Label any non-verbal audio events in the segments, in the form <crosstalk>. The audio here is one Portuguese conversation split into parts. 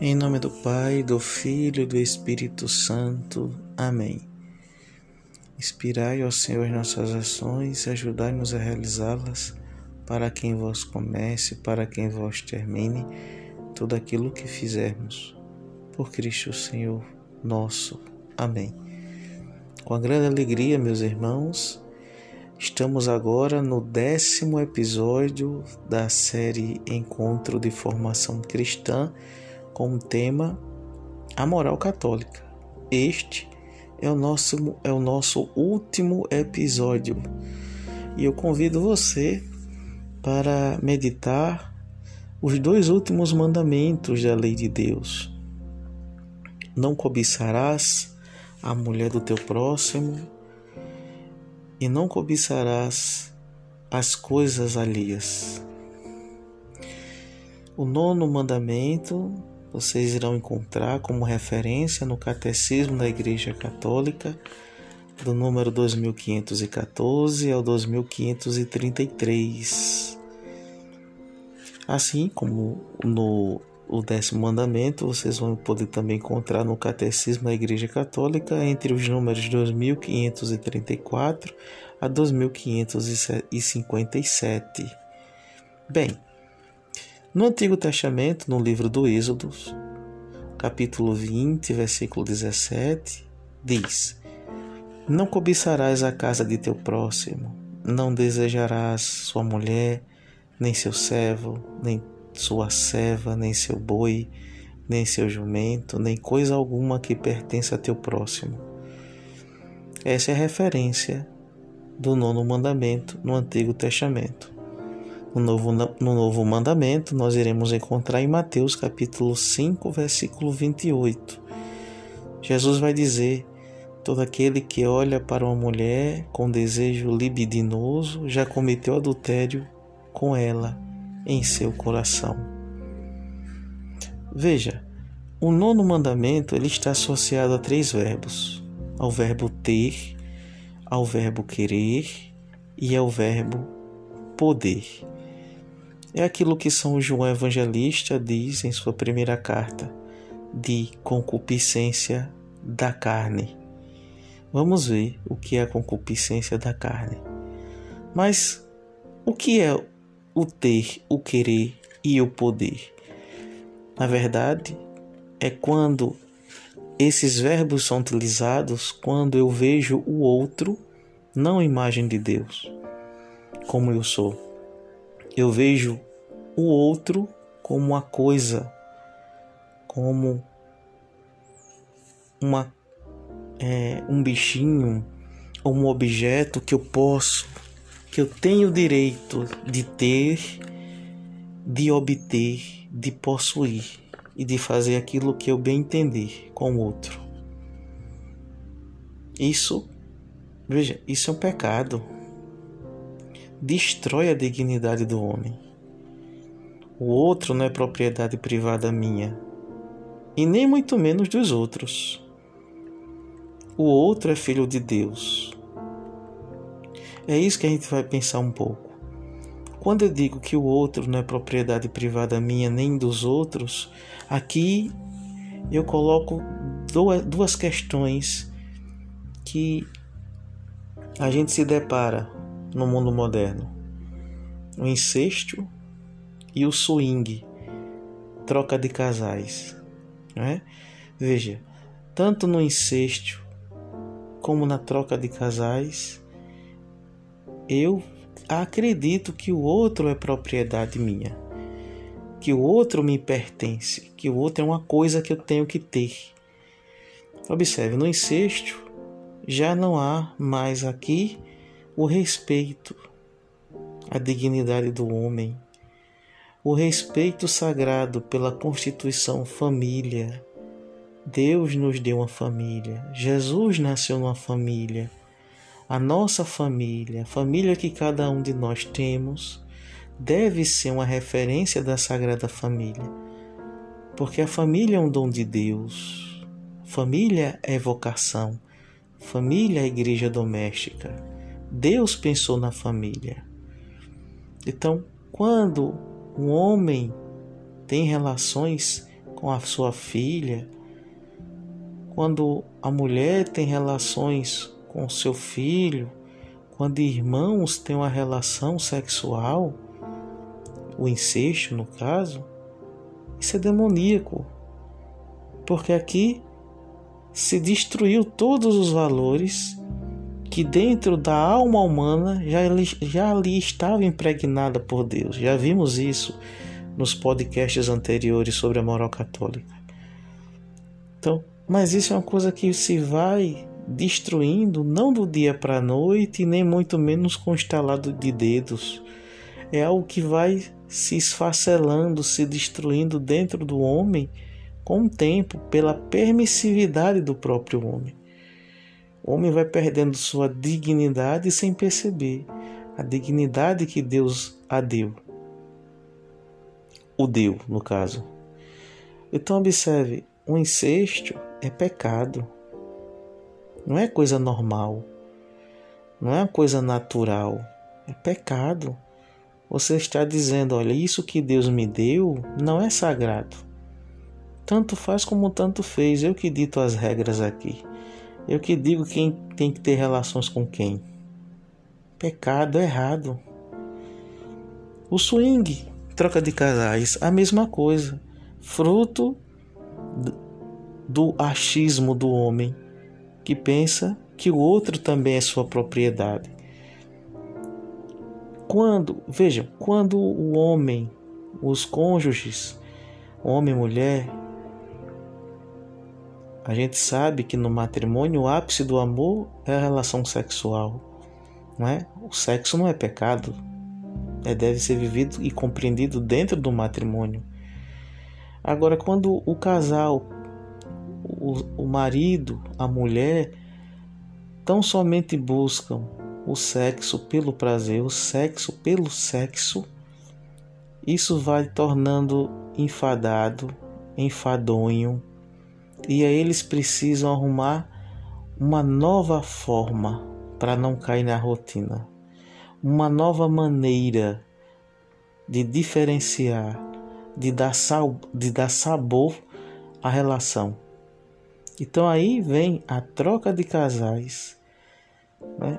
Em nome do Pai, do Filho e do Espírito Santo. Amém. Inspirai, ó Senhor, nossas ações e ajudai-nos a realizá-las, para quem vos comece, para quem vos termine, tudo aquilo que fizermos. Por Cristo Senhor nosso. Amém. Com a grande alegria, meus irmãos, estamos agora no décimo episódio da série Encontro de Formação Cristã com o tema A Moral Católica. Este é o nosso, é o nosso último episódio e eu convido você para meditar os dois últimos mandamentos da lei de Deus. Não cobiçarás a mulher do teu próximo e não cobiçarás as coisas alheias. O nono mandamento vocês irão encontrar como referência no Catecismo da Igreja Católica, do número 2514 ao 2533. Assim como no o décimo mandamento, vocês vão poder também encontrar no Catecismo da Igreja Católica entre os números 2534 a 2557. Bem, no Antigo Testamento, no livro do Êxodo, capítulo 20, versículo 17, diz: Não cobiçarás a casa de teu próximo, não desejarás sua mulher, nem seu servo, nem sua serva, nem seu boi, nem seu jumento, nem coisa alguma que pertença a teu próximo. Essa é a referência do nono mandamento no Antigo Testamento. No novo, no novo mandamento, nós iremos encontrar em Mateus capítulo 5, versículo 28. Jesus vai dizer: Todo aquele que olha para uma mulher com desejo libidinoso já cometeu adultério com ela em seu coração. Veja, o nono mandamento ele está associado a três verbos: ao verbo ter, ao verbo querer e ao verbo poder. É aquilo que São João Evangelista diz em sua primeira carta, de concupiscência da carne. Vamos ver o que é a concupiscência da carne. Mas o que é o ter, o querer e o poder? Na verdade, é quando esses verbos são utilizados quando eu vejo o outro não imagem de Deus, como eu sou eu vejo o outro como uma coisa, como uma, é, um bichinho ou um objeto que eu posso, que eu tenho o direito de ter, de obter, de possuir e de fazer aquilo que eu bem entender com o outro. Isso, veja, isso é um pecado destrói a dignidade do homem. O outro não é propriedade privada minha, e nem muito menos dos outros. O outro é filho de Deus. É isso que a gente vai pensar um pouco. Quando eu digo que o outro não é propriedade privada minha nem dos outros, aqui eu coloco duas questões que a gente se depara no mundo moderno. O incesto e o swing, troca de casais. Né? Veja, tanto no incesto como na troca de casais, eu acredito que o outro é propriedade minha, que o outro me pertence, que o outro é uma coisa que eu tenho que ter. Observe, no incesto já não há mais aqui o respeito à dignidade do homem, o respeito sagrado pela constituição família. Deus nos deu uma família, Jesus nasceu numa família. A nossa família, a família que cada um de nós temos, deve ser uma referência da Sagrada Família, porque a família é um dom de Deus. Família é vocação, família é igreja doméstica. Deus pensou na família. Então, quando um homem tem relações com a sua filha, quando a mulher tem relações com seu filho, quando irmãos têm uma relação sexual, o incesto no caso, isso é demoníaco. Porque aqui se destruiu todos os valores que dentro da alma humana já, já ali estava impregnada por Deus. Já vimos isso nos podcasts anteriores sobre a moral católica. Então, mas isso é uma coisa que se vai destruindo não do dia para a noite, nem muito menos com estalado de dedos. É algo que vai se esfacelando, se destruindo dentro do homem com o tempo, pela permissividade do próprio homem. O homem vai perdendo sua dignidade sem perceber a dignidade que Deus a deu. O deu, no caso. Então, observe: o incesto é pecado. Não é coisa normal. Não é uma coisa natural. É pecado. Você está dizendo: olha, isso que Deus me deu não é sagrado. Tanto faz como tanto fez. Eu que dito as regras aqui. Eu que digo quem tem que ter relações com quem. Pecado, errado. O swing, troca de casais, a mesma coisa. Fruto do achismo do homem que pensa que o outro também é sua propriedade. Quando, vejam, quando o homem, os cônjuges, homem e mulher, a gente sabe que no matrimônio o ápice do amor é a relação sexual. Não é? O sexo não é pecado. É, deve ser vivido e compreendido dentro do matrimônio. Agora, quando o casal, o, o marido, a mulher, tão somente buscam o sexo pelo prazer, o sexo pelo sexo, isso vai tornando enfadado, enfadonho, e aí eles precisam arrumar uma nova forma para não cair na rotina, uma nova maneira de diferenciar, de dar, sal, de dar sabor à relação. Então aí vem a troca de casais. Né?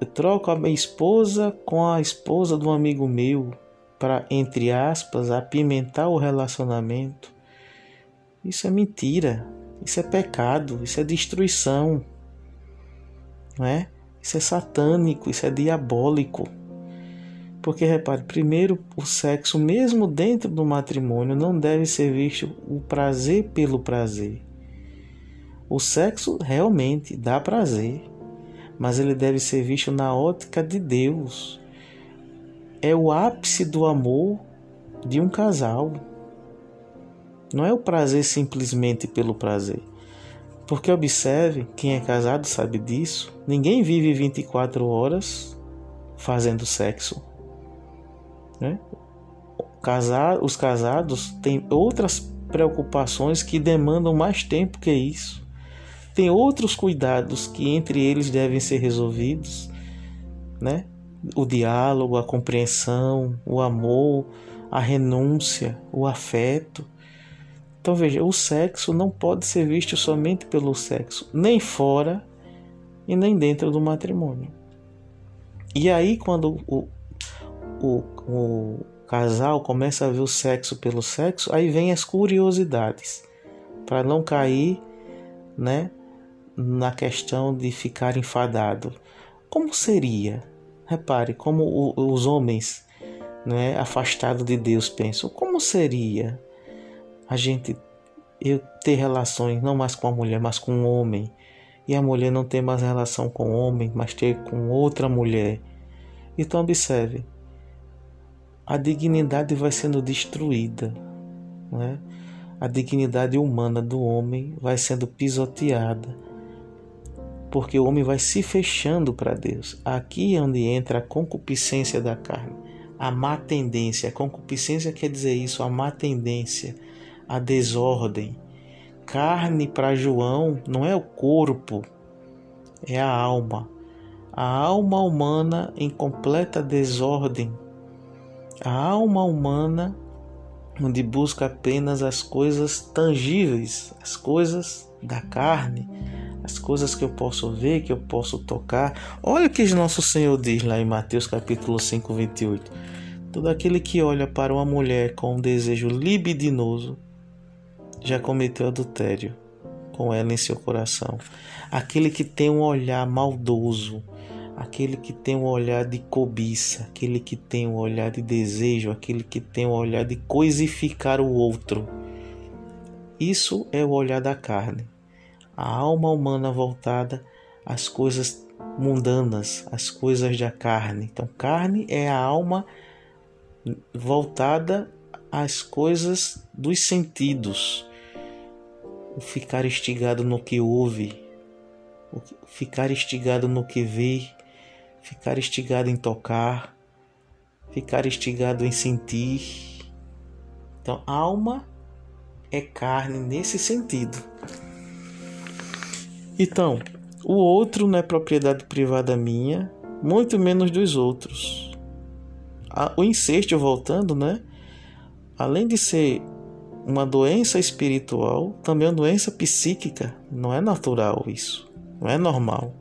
Eu troco a minha esposa com a esposa de um amigo meu para, entre aspas, apimentar o relacionamento. Isso é mentira, isso é pecado, isso é destruição, não é? Isso é satânico, isso é diabólico. Porque repare, primeiro, o sexo, mesmo dentro do matrimônio, não deve ser visto o prazer pelo prazer. O sexo realmente dá prazer, mas ele deve ser visto na ótica de Deus. É o ápice do amor de um casal. Não é o prazer simplesmente pelo prazer. Porque observe, quem é casado sabe disso, ninguém vive 24 horas fazendo sexo. Né? Casar, os casados têm outras preocupações que demandam mais tempo que isso. Tem outros cuidados que entre eles devem ser resolvidos, né? O diálogo, a compreensão, o amor, a renúncia, o afeto. Então veja, o sexo não pode ser visto somente pelo sexo, nem fora e nem dentro do matrimônio. E aí, quando o, o, o casal começa a ver o sexo pelo sexo, aí vem as curiosidades, para não cair né, na questão de ficar enfadado. Como seria? Repare, como os homens né, afastados de Deus pensam: como seria? A gente eu ter relações não mais com a mulher, mas com o homem, e a mulher não ter mais relação com o homem, mas ter com outra mulher. Então observe, a dignidade vai sendo destruída, né? A dignidade humana do homem vai sendo pisoteada, porque o homem vai se fechando para Deus. Aqui é onde entra a concupiscência da carne, a má tendência. A concupiscência quer dizer isso, a má tendência a desordem. Carne para João não é o corpo, é a alma. A alma humana em completa desordem. A alma humana onde busca apenas as coisas tangíveis, as coisas da carne, as coisas que eu posso ver, que eu posso tocar. Olha o que nosso Senhor diz lá em Mateus capítulo 5, 28. Todo aquele que olha para uma mulher com um desejo libidinoso já cometeu adultério com ela em seu coração. Aquele que tem um olhar maldoso, aquele que tem um olhar de cobiça, aquele que tem um olhar de desejo, aquele que tem um olhar de coisificar o outro. Isso é o olhar da carne. A alma humana voltada às coisas mundanas, às coisas da carne. Então, carne é a alma voltada às coisas dos sentidos, o ficar estigado no que ouve, o ficar estigado no que vê, ficar estigado em tocar, ficar estigado em sentir. Então, alma é carne nesse sentido. Então, o outro não é propriedade privada minha, muito menos dos outros. O incesto, voltando, né? Além de ser uma doença espiritual, também uma doença psíquica. Não é natural isso. Não é normal.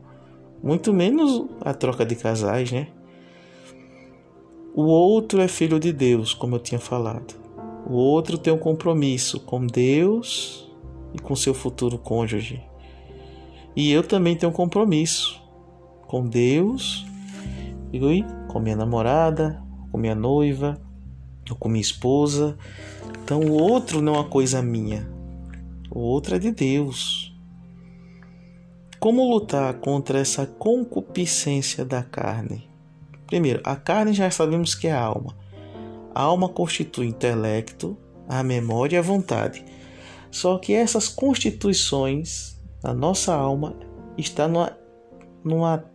Muito menos a troca de casais, né? O outro é filho de Deus, como eu tinha falado. O outro tem um compromisso com Deus e com seu futuro cônjuge. E eu também tenho um compromisso com Deus e com minha namorada, com minha noiva, ou com minha esposa. Então o outro não é uma coisa minha, o outro é de Deus. Como lutar contra essa concupiscência da carne? Primeiro, a carne já sabemos que é a alma. A alma constitui o intelecto, a memória e a vontade. Só que essas constituições da nossa alma está numa, numa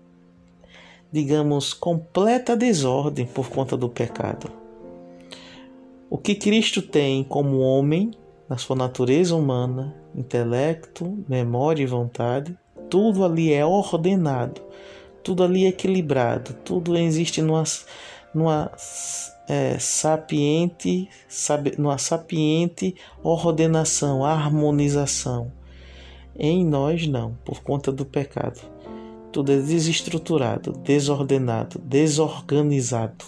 digamos, completa desordem por conta do pecado. O que Cristo tem como homem, na sua natureza humana, intelecto, memória e vontade, tudo ali é ordenado, tudo ali é equilibrado, tudo existe numa, numa é, sapiente, sabe, numa sapiente ordenação, harmonização. Em nós não, por conta do pecado. Tudo é desestruturado, desordenado, desorganizado.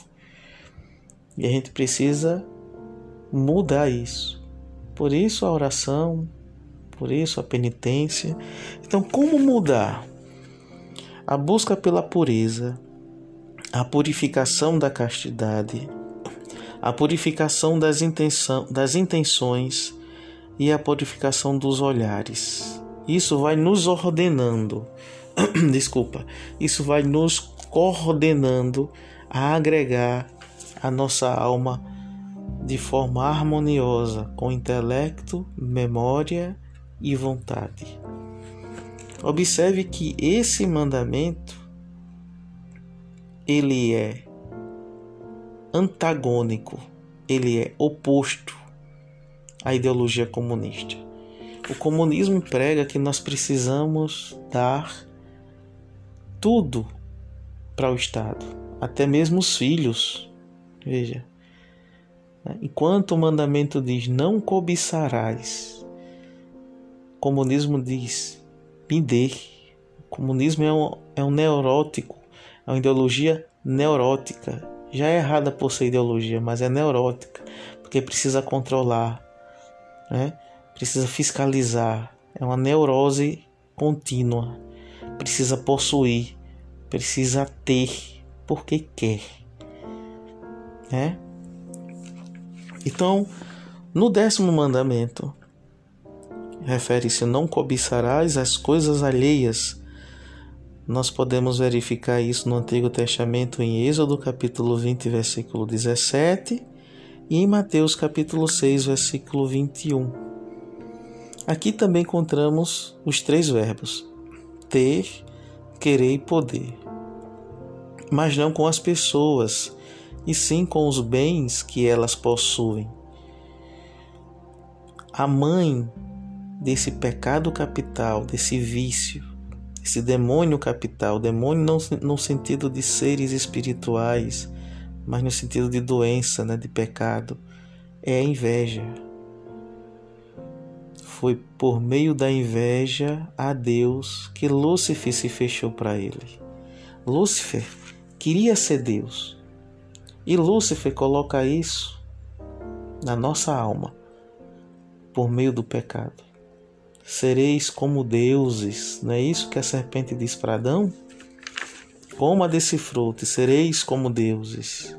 E a gente precisa mudar isso. Por isso a oração, por isso a penitência. Então, como mudar? A busca pela pureza, a purificação da castidade, a purificação das, intenção, das intenções e a purificação dos olhares. Isso vai nos ordenando, <clears throat> desculpa, isso vai nos coordenando a agregar a nossa alma de forma harmoniosa com intelecto, memória e vontade. Observe que esse mandamento ele é antagônico, ele é oposto à ideologia comunista. O comunismo prega que nós precisamos dar tudo para o Estado, até mesmo os filhos. Veja? Enquanto o mandamento diz não cobiçarás, o comunismo diz me dê. O comunismo é um, é um neurótico, é uma ideologia neurótica. Já é errada por ser ideologia, mas é neurótica, porque precisa controlar, né? precisa fiscalizar. É uma neurose contínua. Precisa possuir, precisa ter, porque quer. Né? Então, no décimo mandamento, refere-se: não cobiçarás as coisas alheias. Nós podemos verificar isso no Antigo Testamento em Êxodo capítulo 20, versículo 17 e em Mateus capítulo 6, versículo 21. Aqui também encontramos os três verbos: ter, querer e poder. Mas não com as pessoas, e sim com os bens que elas possuem. A mãe desse pecado capital, desse vício, esse demônio capital, demônio não no sentido de seres espirituais, mas no sentido de doença, né, de pecado, é a inveja. Foi por meio da inveja a Deus que Lúcifer se fechou para ele. Lúcifer queria ser Deus. E Lúcifer coloca isso na nossa alma por meio do pecado. Sereis como deuses, não é isso que a serpente diz para Adão? Coma desse fruto e sereis como deuses.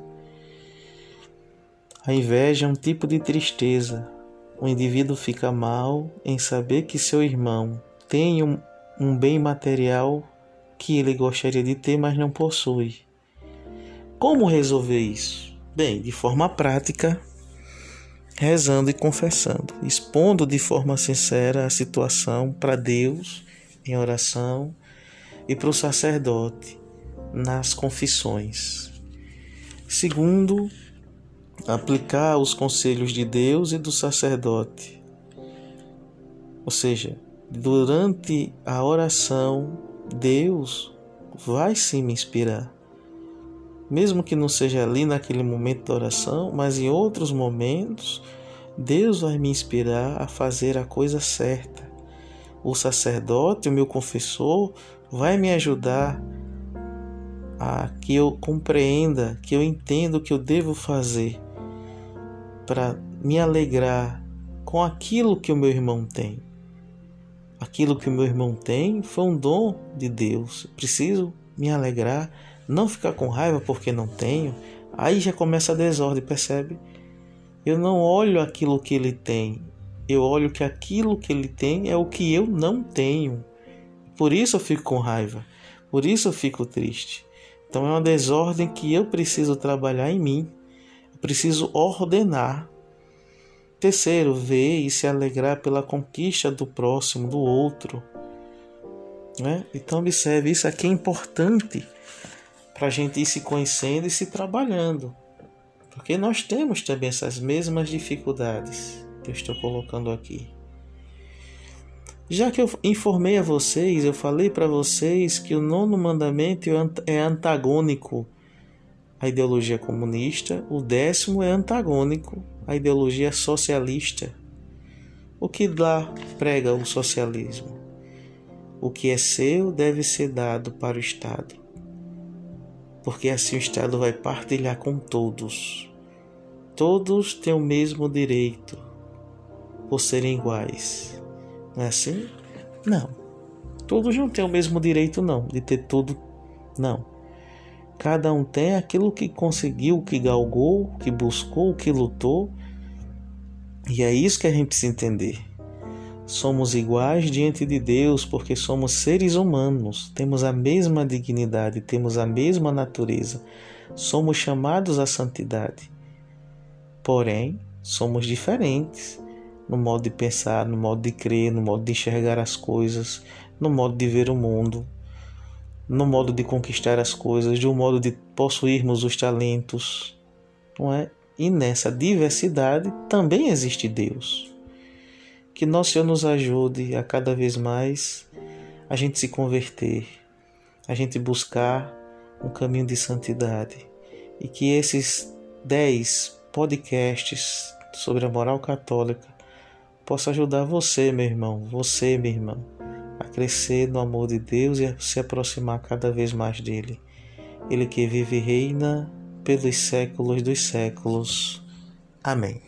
A inveja é um tipo de tristeza. O indivíduo fica mal em saber que seu irmão tem um, um bem material que ele gostaria de ter, mas não possui. Como resolver isso? Bem, de forma prática, rezando e confessando, expondo de forma sincera a situação para Deus em oração e para o sacerdote nas confissões. Segundo, aplicar os conselhos de Deus e do sacerdote. Ou seja, durante a oração, Deus vai sim me inspirar mesmo que não seja ali naquele momento da oração, mas em outros momentos, Deus vai me inspirar a fazer a coisa certa. O sacerdote, o meu confessor, vai me ajudar a que eu compreenda, que eu entenda o que eu devo fazer para me alegrar com aquilo que o meu irmão tem. Aquilo que o meu irmão tem foi um dom de Deus. Preciso me alegrar não ficar com raiva porque não tenho, aí já começa a desordem, percebe? Eu não olho aquilo que ele tem, eu olho que aquilo que ele tem é o que eu não tenho. Por isso eu fico com raiva, por isso eu fico triste. Então é uma desordem que eu preciso trabalhar em mim, eu preciso ordenar. Terceiro, ver e se alegrar pela conquista do próximo, do outro. Né? Então observe, isso aqui é importante para a gente ir se conhecendo e se trabalhando. Porque nós temos também essas mesmas dificuldades que eu estou colocando aqui. Já que eu informei a vocês, eu falei para vocês que o nono mandamento é antagônico à ideologia comunista, o décimo é antagônico à ideologia socialista. O que lá prega o socialismo? O que é seu deve ser dado para o Estado porque assim o Estado vai partilhar com todos. Todos têm o mesmo direito por serem iguais. Não é assim? Não. Todos não têm o mesmo direito, não, de ter tudo. Não. Cada um tem aquilo que conseguiu, que galgou, que buscou, que lutou. E é isso que a gente precisa entender. Somos iguais diante de Deus porque somos seres humanos, temos a mesma dignidade, temos a mesma natureza, somos chamados à santidade. Porém, somos diferentes no modo de pensar, no modo de crer, no modo de enxergar as coisas, no modo de ver o mundo, no modo de conquistar as coisas, de um modo de possuirmos os talentos, não é? E nessa diversidade também existe Deus. Que nosso Senhor nos ajude a cada vez mais a gente se converter, a gente buscar um caminho de santidade e que esses dez podcasts sobre a moral católica possa ajudar você, meu irmão, você, minha irmã, a crescer no amor de Deus e a se aproximar cada vez mais dele. Ele que vive e reina pelos séculos dos séculos. Amém.